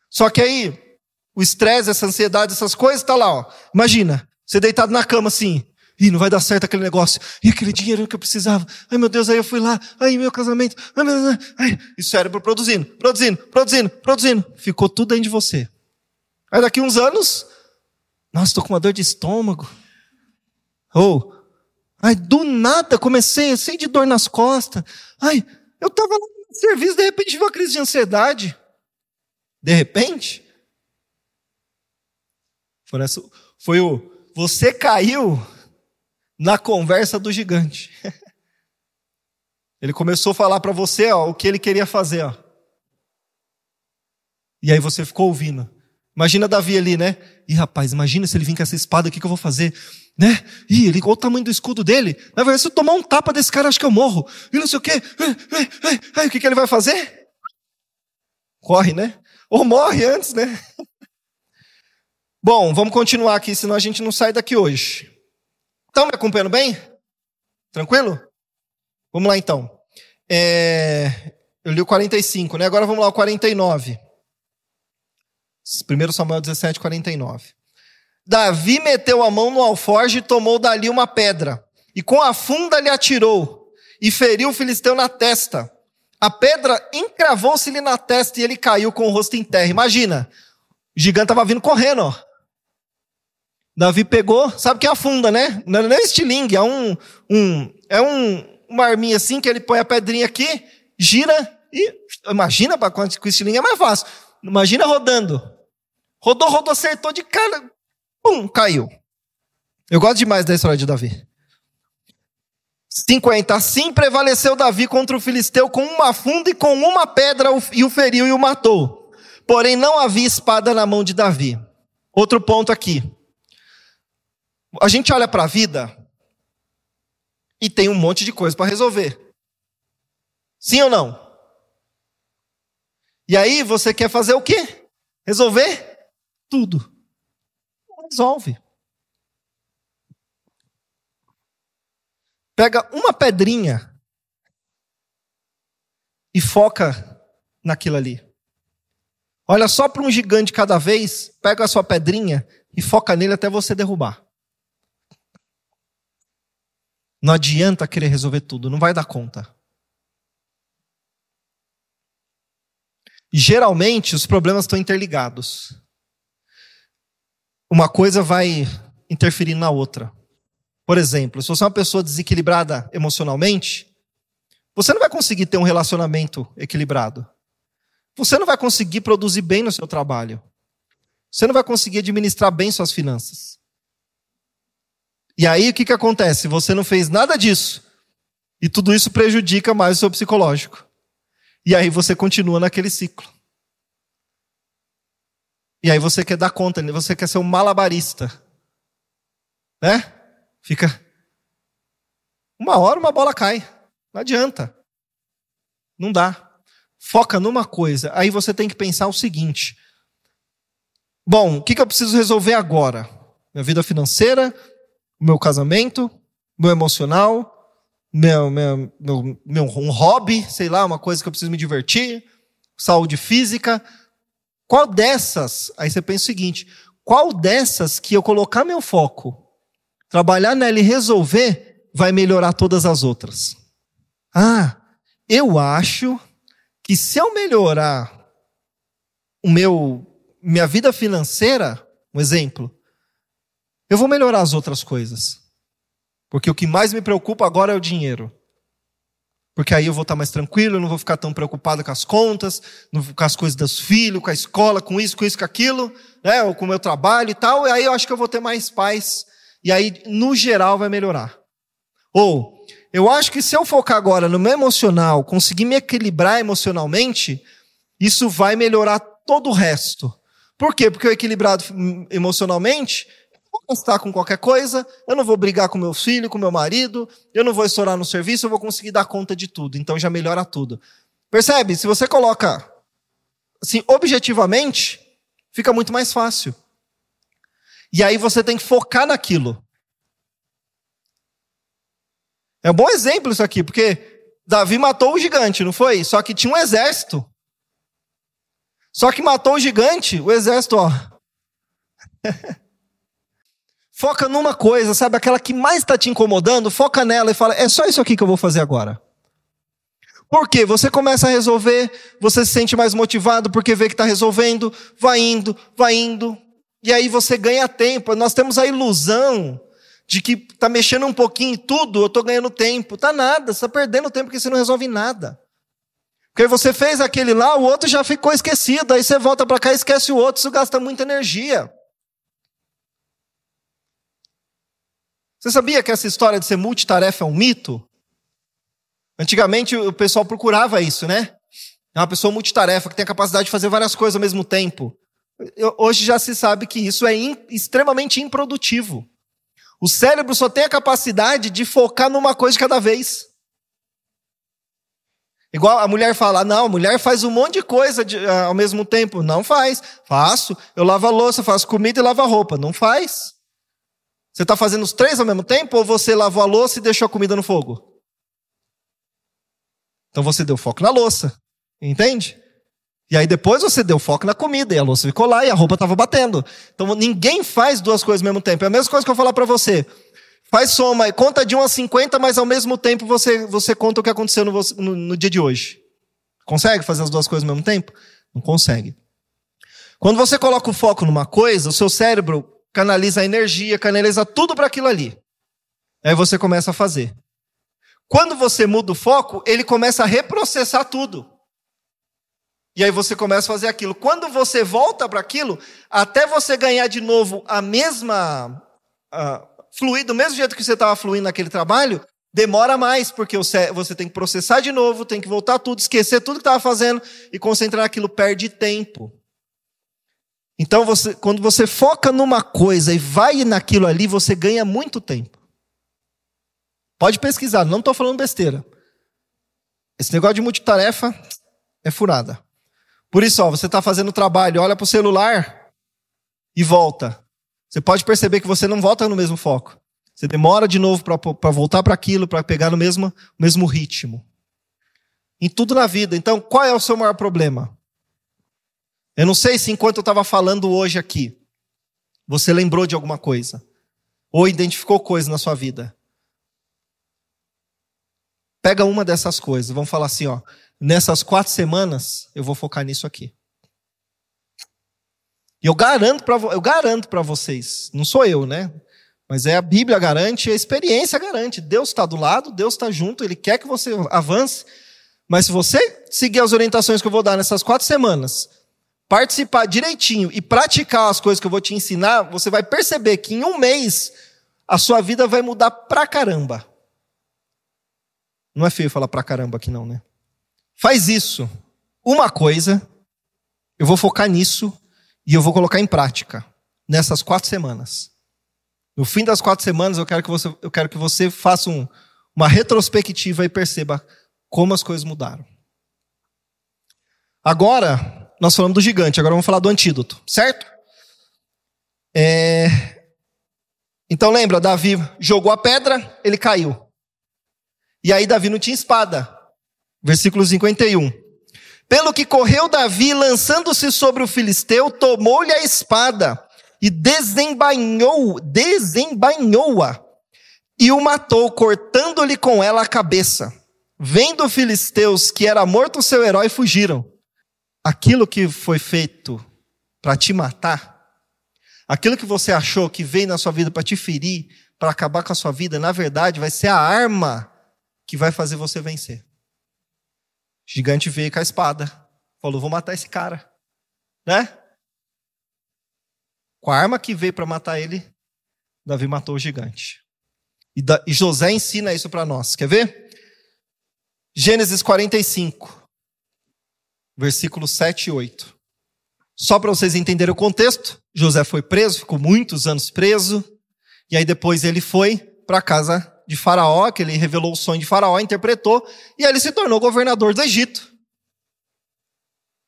Só que aí, o estresse, essa ansiedade, essas coisas, está lá, ó. Imagina, você deitado na cama assim, Ih, não vai dar certo aquele negócio. E aquele dinheiro que eu precisava. Ai, meu Deus, aí eu fui lá. Ai, meu casamento. Ai, meu Deus. Ai. E o cérebro produzindo, produzindo, produzindo, produzindo. Ficou tudo dentro de você. Aí daqui uns anos, nossa, estou com uma dor de estômago. Ou, oh, ai, do nada comecei, assim de dor nas costas. Ai, eu estava no serviço, de repente tive uma crise de ansiedade. De repente. Foi o, você caiu na conversa do gigante. Ele começou a falar para você ó, o que ele queria fazer. Ó. E aí você ficou ouvindo. Imagina Davi ali, né? Ih, rapaz, imagina se ele vir com essa espada, o que, que eu vou fazer? Né? Ih, ele, olha o tamanho do escudo dele. Na verdade, se eu tomar um tapa desse cara, acho que eu morro. E não sei o quê. Aí, o que, que ele vai fazer? Corre, né? Ou morre antes, né? [laughs] Bom, vamos continuar aqui, senão a gente não sai daqui hoje. Estão me acompanhando bem? Tranquilo? Vamos lá então. É... Eu li o 45, né? Agora vamos lá, o 49. 1 Samuel 17, 49. Davi meteu a mão no alforje e tomou dali uma pedra, e com a funda lhe atirou, e feriu o filisteu na testa. A pedra encravou-se-lhe na testa e ele caiu com o rosto em terra. Imagina, o gigante estava vindo correndo, ó. Davi pegou, sabe que é a funda, né? Não é estilingue, é um, um, é um, uma arminha assim que ele põe a pedrinha aqui, gira e imagina para com estilingue é mais fácil. Imagina rodando. Rodou, rodou, acertou de cara, pum, caiu. Eu gosto demais da história de Davi. 50. Assim prevaleceu Davi contra o filisteu com uma funda e com uma pedra e o feriu e o matou. Porém não havia espada na mão de Davi. Outro ponto aqui. A gente olha para a vida e tem um monte de coisa para resolver. Sim ou não? E aí você quer fazer o quê? Resolver tudo. Resolve. Pega uma pedrinha e foca naquilo ali. Olha só para um gigante cada vez, pega a sua pedrinha e foca nele até você derrubar. Não adianta querer resolver tudo, não vai dar conta. Geralmente os problemas estão interligados. Uma coisa vai interferir na outra. Por exemplo, se você é uma pessoa desequilibrada emocionalmente, você não vai conseguir ter um relacionamento equilibrado. Você não vai conseguir produzir bem no seu trabalho. Você não vai conseguir administrar bem suas finanças. E aí o que, que acontece? Você não fez nada disso. E tudo isso prejudica mais o seu psicológico. E aí você continua naquele ciclo. E aí você quer dar conta, você quer ser um malabarista. Né? Fica. Uma hora uma bola cai. Não adianta. Não dá. Foca numa coisa. Aí você tem que pensar o seguinte: bom, o que, que eu preciso resolver agora? Minha vida financeira, meu casamento, meu emocional, meu, meu, meu, meu, um hobby, sei lá, uma coisa que eu preciso me divertir, saúde física. Qual dessas? Aí você pensa o seguinte: qual dessas que eu colocar meu foco, trabalhar nela e resolver, vai melhorar todas as outras? Ah, eu acho que se eu melhorar o meu minha vida financeira, um exemplo, eu vou melhorar as outras coisas. Porque o que mais me preocupa agora é o dinheiro. Porque aí eu vou estar mais tranquilo, eu não vou ficar tão preocupado com as contas, com as coisas dos filhos, com a escola, com isso, com isso, com aquilo, né? Ou com o meu trabalho e tal. E aí eu acho que eu vou ter mais paz. E aí, no geral, vai melhorar. Ou, eu acho que se eu focar agora no meu emocional, conseguir me equilibrar emocionalmente, isso vai melhorar todo o resto. Por quê? Porque eu equilibrado emocionalmente, vou gastar com qualquer coisa, eu não vou brigar com meu filho, com meu marido, eu não vou estourar no serviço, eu vou conseguir dar conta de tudo. Então já melhora tudo. Percebe? Se você coloca assim, objetivamente, fica muito mais fácil. E aí você tem que focar naquilo. É um bom exemplo isso aqui, porque Davi matou o gigante, não foi? Só que tinha um exército. Só que matou o gigante, o exército, ó. [laughs] Foca numa coisa, sabe? Aquela que mais está te incomodando, foca nela e fala: é só isso aqui que eu vou fazer agora. Por quê? Você começa a resolver, você se sente mais motivado porque vê que está resolvendo, vai indo, vai indo. E aí você ganha tempo. Nós temos a ilusão de que está mexendo um pouquinho em tudo, eu estou ganhando tempo. Tá nada, você está perdendo tempo porque você não resolve nada. Porque você fez aquele lá, o outro já ficou esquecido. Aí você volta para cá e esquece o outro, isso gasta muita energia. Você sabia que essa história de ser multitarefa é um mito? Antigamente o pessoal procurava isso, né? É uma pessoa multitarefa que tem a capacidade de fazer várias coisas ao mesmo tempo. Hoje já se sabe que isso é in, extremamente improdutivo. O cérebro só tem a capacidade de focar numa coisa cada vez. Igual a mulher fala, não, a mulher faz um monte de coisa de, uh, ao mesmo tempo. Não faz. Faço. Eu lavo a louça, faço comida e lavo a roupa. Não faz. Você está fazendo os três ao mesmo tempo ou você lavou a louça e deixou a comida no fogo? Então você deu foco na louça, entende? E aí depois você deu foco na comida e a louça ficou lá e a roupa estava batendo. Então ninguém faz duas coisas ao mesmo tempo. É a mesma coisa que eu falar para você. Faz soma conta de 1 a 50, mas ao mesmo tempo você, você conta o que aconteceu no, no, no dia de hoje. Consegue fazer as duas coisas ao mesmo tempo? Não consegue. Quando você coloca o foco numa coisa, o seu cérebro canaliza a energia, canaliza tudo para aquilo ali. Aí você começa a fazer. Quando você muda o foco, ele começa a reprocessar tudo. E aí você começa a fazer aquilo. Quando você volta para aquilo, até você ganhar de novo a mesma uh, fluir do mesmo jeito que você estava fluindo naquele trabalho, demora mais, porque você tem que processar de novo, tem que voltar tudo, esquecer tudo que estava fazendo e concentrar naquilo, perde tempo. Então, você, quando você foca numa coisa e vai naquilo ali, você ganha muito tempo. Pode pesquisar, não estou falando besteira. Esse negócio de multitarefa é furada. Por isso, ó, você está fazendo trabalho, olha para o celular e volta. Você pode perceber que você não volta no mesmo foco. Você demora de novo para voltar para aquilo, para pegar no mesmo, mesmo ritmo. Em tudo na vida. Então, qual é o seu maior problema? Eu não sei se enquanto eu estava falando hoje aqui, você lembrou de alguma coisa, ou identificou coisa na sua vida. Pega uma dessas coisas, vamos falar assim, ó. Nessas quatro semanas, eu vou focar nisso aqui. E eu garanto para eu garanto para vocês, não sou eu, né? Mas é a Bíblia garante, a experiência garante. Deus está do lado, Deus está junto, Ele quer que você avance. Mas se você seguir as orientações que eu vou dar nessas quatro semanas, participar direitinho e praticar as coisas que eu vou te ensinar, você vai perceber que em um mês a sua vida vai mudar pra caramba. Não é feio falar pra caramba aqui não, né? Faz isso. Uma coisa, eu vou focar nisso e eu vou colocar em prática nessas quatro semanas. No fim das quatro semanas, eu quero que você, eu quero que você faça um, uma retrospectiva e perceba como as coisas mudaram. Agora, nós falamos do gigante, agora vamos falar do antídoto, certo? É... Então lembra, Davi jogou a pedra, ele caiu. E aí Davi não tinha espada. Versículo 51. Pelo que correu Davi, lançando-se sobre o filisteu, tomou-lhe a espada e desembainhou, desembainhou-a e o matou, cortando-lhe com ela a cabeça. Vendo os filisteus que era morto o seu herói, fugiram aquilo que foi feito para te matar, aquilo que você achou que veio na sua vida para te ferir, para acabar com a sua vida, na verdade vai ser a arma que vai fazer você vencer. gigante veio com a espada. Falou: vou matar esse cara. Né? Com a arma que veio para matar ele, Davi matou o gigante. E, e José ensina isso para nós. Quer ver? Gênesis 45, versículos 7 e 8. Só para vocês entenderem o contexto, José foi preso, ficou muitos anos preso, e aí depois ele foi para a casa de Faraó, que ele revelou o sonho de Faraó, interpretou, e aí ele se tornou governador do Egito.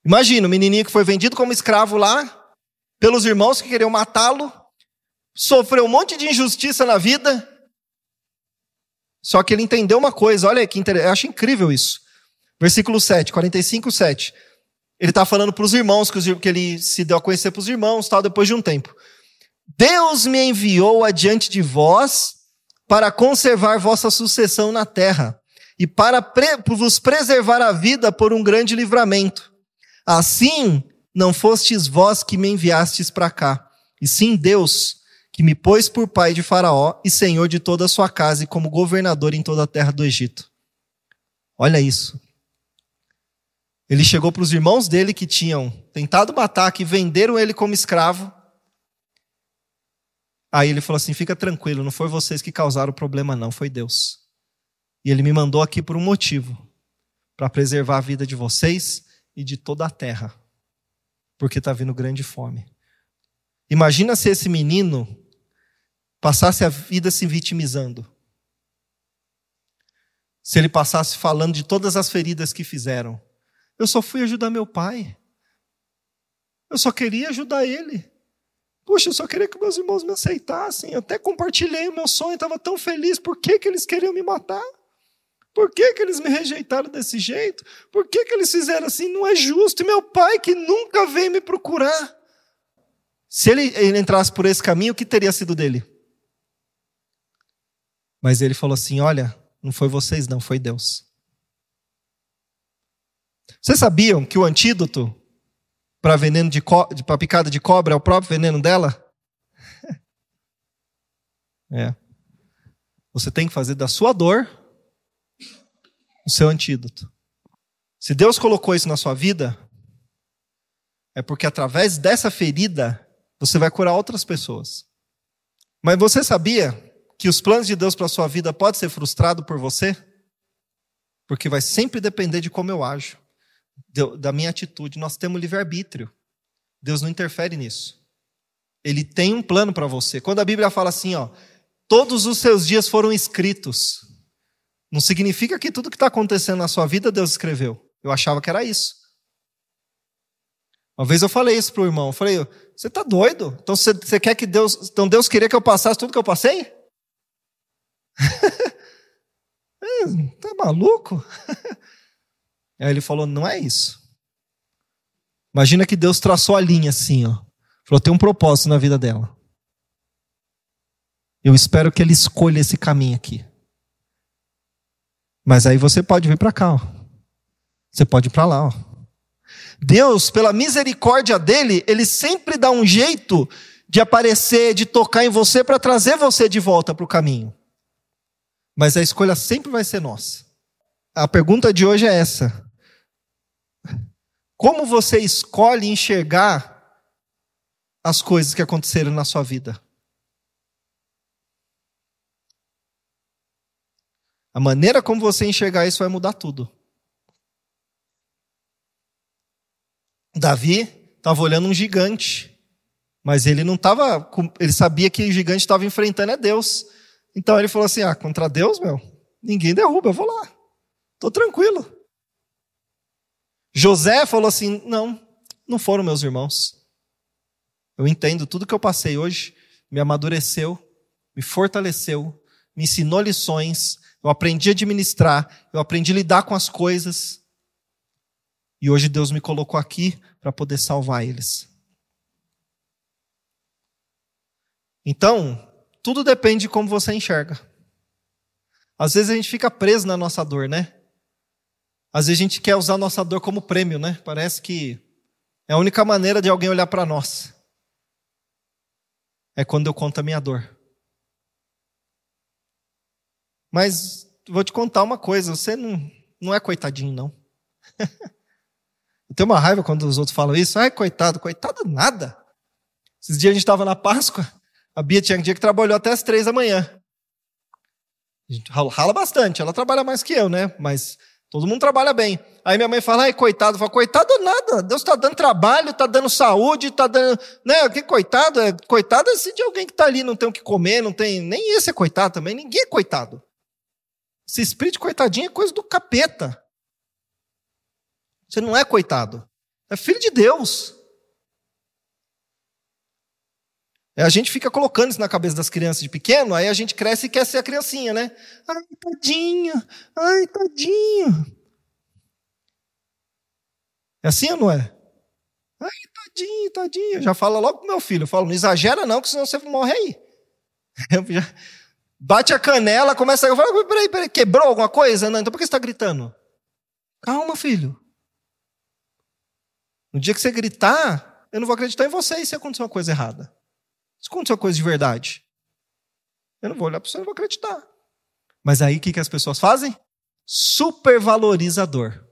Imagina, o menininho que foi vendido como escravo lá, pelos irmãos que queriam matá-lo, sofreu um monte de injustiça na vida, só que ele entendeu uma coisa, olha que interessante, eu acho incrível isso. Versículo 7, 45, 7. Ele está falando para os irmãos, que ele se deu a conhecer para os irmãos, tal, depois de um tempo. Deus me enviou adiante de vós para conservar vossa sucessão na terra e para pre vos preservar a vida por um grande livramento. Assim, não fostes vós que me enviastes para cá, e sim Deus, que me pôs por pai de Faraó e senhor de toda a sua casa e como governador em toda a terra do Egito. Olha isso. Ele chegou para os irmãos dele que tinham tentado matar, que venderam ele como escravo. Aí ele falou assim: fica tranquilo, não foi vocês que causaram o problema, não, foi Deus. E ele me mandou aqui por um motivo: para preservar a vida de vocês e de toda a terra, porque está vindo grande fome. Imagina se esse menino passasse a vida se vitimizando. Se ele passasse falando de todas as feridas que fizeram. Eu só fui ajudar meu pai. Eu só queria ajudar ele. Puxa, eu só queria que meus irmãos me aceitassem. Eu até compartilhei o meu sonho, estava tão feliz. Por que, que eles queriam me matar? Por que, que eles me rejeitaram desse jeito? Por que, que eles fizeram assim? Não é justo. E meu pai, que nunca veio me procurar. Se ele, ele entrasse por esse caminho, o que teria sido dele? Mas ele falou assim: Olha, não foi vocês, não, foi Deus. Vocês sabiam que o antídoto para veneno de, para picada de cobra é o próprio veneno dela? [laughs] é. Você tem que fazer da sua dor o seu antídoto. Se Deus colocou isso na sua vida, é porque através dessa ferida você vai curar outras pessoas. Mas você sabia que os planos de Deus para a sua vida podem ser frustrados por você? Porque vai sempre depender de como eu ajo, da minha atitude. Nós temos livre-arbítrio. Deus não interfere nisso. Ele tem um plano para você. Quando a Bíblia fala assim, ó, todos os seus dias foram escritos, não significa que tudo que está acontecendo na sua vida Deus escreveu. Eu achava que era isso. Uma vez eu falei isso para o irmão. Eu falei, você está doido? Então você, quer que Deus. Então Deus queria que eu passasse tudo que eu passei? [laughs] tá maluco? [laughs] Aí ele falou: não é isso. Imagina que Deus traçou a linha assim, ó. Falou: tem um propósito na vida dela. Eu espero que ele escolha esse caminho aqui. Mas aí você pode vir para cá, ó. Você pode ir para lá, ó. Deus, pela misericórdia dele, ele sempre dá um jeito de aparecer, de tocar em você para trazer você de volta para o caminho. Mas a escolha sempre vai ser nossa. A pergunta de hoje é essa: Como você escolhe enxergar as coisas que aconteceram na sua vida? A maneira como você enxergar isso vai mudar tudo. Davi estava olhando um gigante, mas ele não estava, ele sabia que o gigante estava enfrentando a Deus. Então ele falou assim: ah, contra Deus, meu, ninguém derruba, eu vou lá. Estou tranquilo. José falou assim: não, não foram meus irmãos. Eu entendo tudo que eu passei hoje, me amadureceu, me fortaleceu, me ensinou lições, eu aprendi a administrar, eu aprendi a lidar com as coisas. E hoje Deus me colocou aqui para poder salvar eles. Então, tudo depende de como você enxerga. Às vezes a gente fica preso na nossa dor, né? Às vezes a gente quer usar nossa dor como prêmio, né? Parece que é a única maneira de alguém olhar para nós. É quando eu conto a minha dor. Mas vou te contar uma coisa: você não, não é coitadinho, não. [laughs] Eu tenho uma raiva quando os outros falam isso. Ai, coitado, coitado nada. Esses dias a gente estava na Páscoa, a Bia tinha um dia que trabalhou até as três da manhã. A gente rala bastante, ela trabalha mais que eu, né? Mas todo mundo trabalha bem. Aí minha mãe fala, ai, coitado. Fala, coitado nada. Deus está dando trabalho, está dando saúde, está dando. Né? Que coitado? É, coitado é se de alguém que está ali, não tem o que comer, não tem. Nem esse é coitado também, ninguém é coitado. Esse espírito coitadinho é coisa do capeta. Você não é coitado. É filho de Deus. É, a gente fica colocando isso na cabeça das crianças de pequeno, aí a gente cresce e quer ser a criancinha, né? Ai, tadinha, ai, tadinho. É assim ou não é? Ai, tadinho, tadinho. Já fala logo pro meu filho. Eu falo, não exagera não, que senão você morre aí. [laughs] Já... Bate a canela, começa a... Eu falo, peraí, peraí, quebrou alguma coisa? Não, então por que você está gritando? Calma, filho. No dia que você gritar, eu não vou acreditar em você e se acontecer uma coisa errada. Se uma coisa de verdade, eu não vou olhar para você não vou acreditar. Mas aí o que, que as pessoas fazem? Supervalorizador.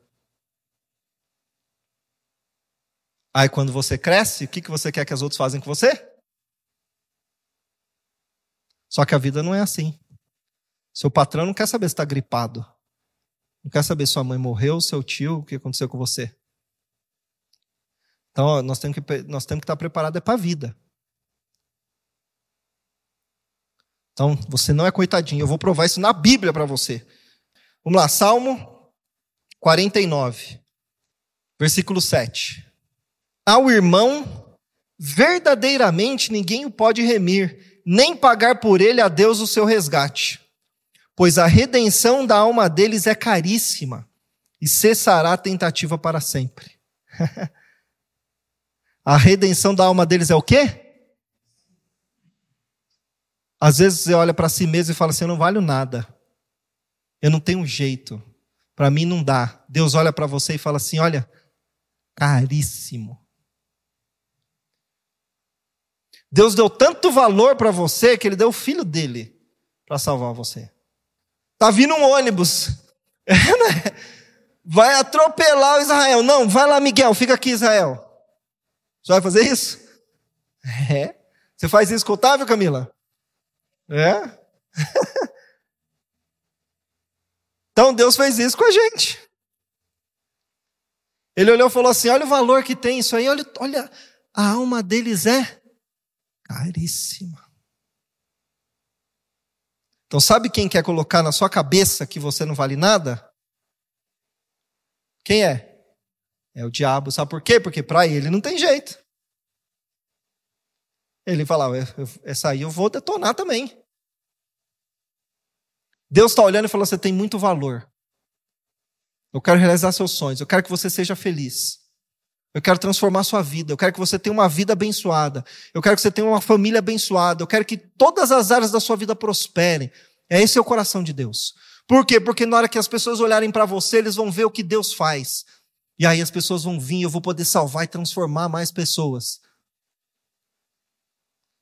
Aí quando você cresce, o que, que você quer que as outras fazem com você? Só que a vida não é assim. Seu patrão não quer saber se está gripado. Não quer saber se sua mãe morreu, seu tio, o que aconteceu com você. Então, nós temos que, nós temos que estar preparados é para a vida. Então, você não é coitadinho. Eu vou provar isso na Bíblia para você. Vamos lá, Salmo 49, versículo 7. Ao irmão, verdadeiramente ninguém o pode remir, nem pagar por ele a Deus o seu resgate. Pois a redenção da alma deles é caríssima, e cessará a tentativa para sempre. [laughs] a redenção da alma deles é o quê? Às vezes você olha para si mesmo e fala assim: eu não valho nada. Eu não tenho jeito. Para mim não dá. Deus olha para você e fala assim: olha, caríssimo. Deus deu tanto valor para você que ele deu o filho dele para salvar você. Tá vindo um ônibus. [laughs] Né? Vai atropelar o Israel. Não, vai lá, Miguel, fica aqui, Israel. Você vai fazer isso? É. Você faz isso com Otávio, Camila? É? então Deus fez isso com a gente. Ele olhou e falou assim: olha o valor que tem isso aí, olha, olha a alma deles é caríssima. Então, sabe quem quer colocar na sua cabeça que você não vale nada? Quem é? É o diabo. Sabe por quê? Porque para ele não tem jeito. Ele falava: essa aí eu vou detonar também. Deus está olhando e falou: você tem muito valor. Eu quero realizar seus sonhos. Eu quero que você seja feliz. Eu quero transformar sua vida. Eu quero que você tenha uma vida abençoada. Eu quero que você tenha uma família abençoada. Eu quero que todas as áreas da sua vida prosperem. É esse é o coração de Deus. Por quê? Porque na hora que as pessoas olharem para você, eles vão ver o que Deus faz. E aí as pessoas vão vir, eu vou poder salvar e transformar mais pessoas.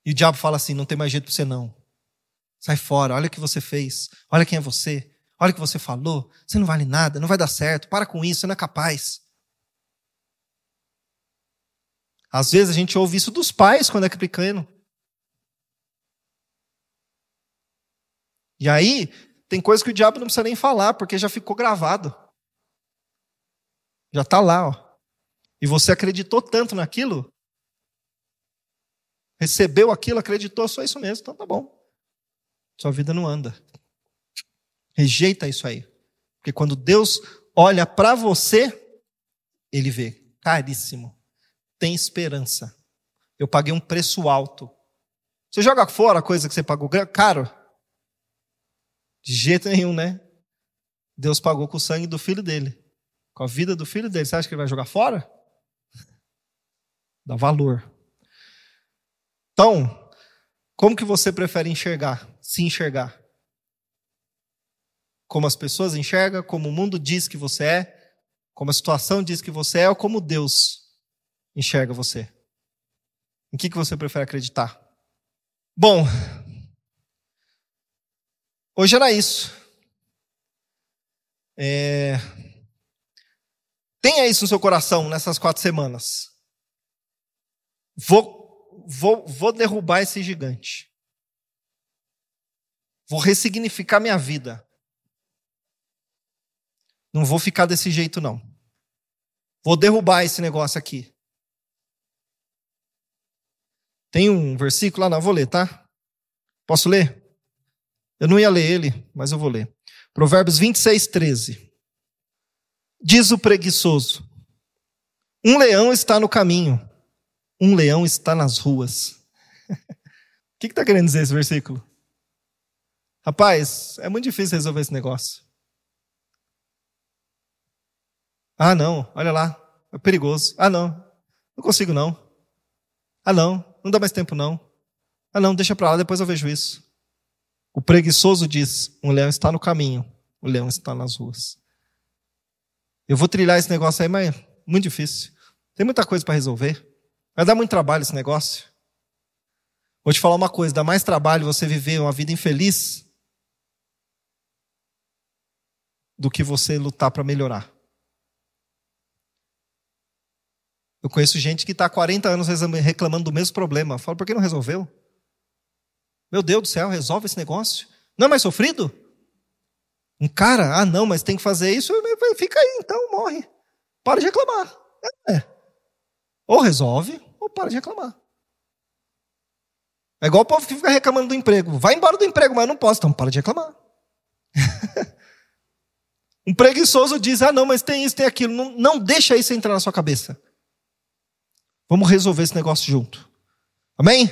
E o diabo fala assim: não tem mais jeito para você não. Sai fora, olha o que você fez, olha quem é você, olha o que você falou, você não vale nada, não vai dar certo, para com isso, você não é capaz. Às vezes a gente ouve isso dos pais quando é pequeno. E aí, tem coisa que o diabo não precisa nem falar, porque já ficou gravado. Já está lá, ó. E você acreditou tanto naquilo recebeu aquilo, acreditou, só isso mesmo, então tá bom. Sua vida não anda. Rejeita isso aí. Porque quando Deus olha para você, ele vê, caríssimo, tem esperança. Eu paguei um preço alto. Você joga fora a coisa que você pagou caro? De jeito nenhum, né? Deus pagou com o sangue do filho dele, com a vida do filho dele. Você acha que ele vai jogar fora? [laughs] Dá valor. Então, como que você prefere enxergar, se enxergar? Como as pessoas enxergam, como o mundo diz que você é, como a situação diz que você é, ou como Deus enxerga você? Em que, que você prefere acreditar? Bom, hoje era isso. É... Tenha isso no seu coração nessas quatro semanas. Vou, vou, vou derrubar esse gigante. Vou ressignificar minha vida. Não vou ficar desse jeito, não. Vou derrubar esse negócio aqui. Tem um versículo lá, não, vou ler, tá? Posso ler? Eu não ia ler ele, mas eu vou ler. Provérbios 26, 13. Diz o preguiçoso: Um leão está no caminho, um leão está nas ruas. O [laughs] que está querendo dizer esse versículo? Rapaz, é muito difícil resolver esse negócio. Ah, não, olha lá, é perigoso. Ah, não, não consigo não. Ah, não, não dá mais tempo não. Ah, não, deixa para lá, depois eu vejo isso. O preguiçoso diz: um leão está no caminho, o leão está nas ruas. Eu vou trilhar esse negócio aí, mas é muito difícil. Tem muita coisa para resolver. Vai dar muito trabalho esse negócio. Vou te falar uma coisa: dá mais trabalho você viver uma vida infeliz do que você lutar para melhorar. Eu conheço gente que está há 40 anos reclamando do mesmo problema. Fala, por que não resolveu? Meu Deus do céu, resolve esse negócio. Não é mais sofrido? Um cara, ah não, mas tem que fazer isso, fica aí, então morre. Para de reclamar. É. Ou resolve, ou para de reclamar. É igual o povo que fica reclamando do emprego. Vai embora do emprego, mas não posso, então para de reclamar. [laughs] um preguiçoso diz: ah, não, mas tem isso, tem aquilo. Não, não deixa isso entrar na sua cabeça. Vamos resolver esse negócio junto. Amém?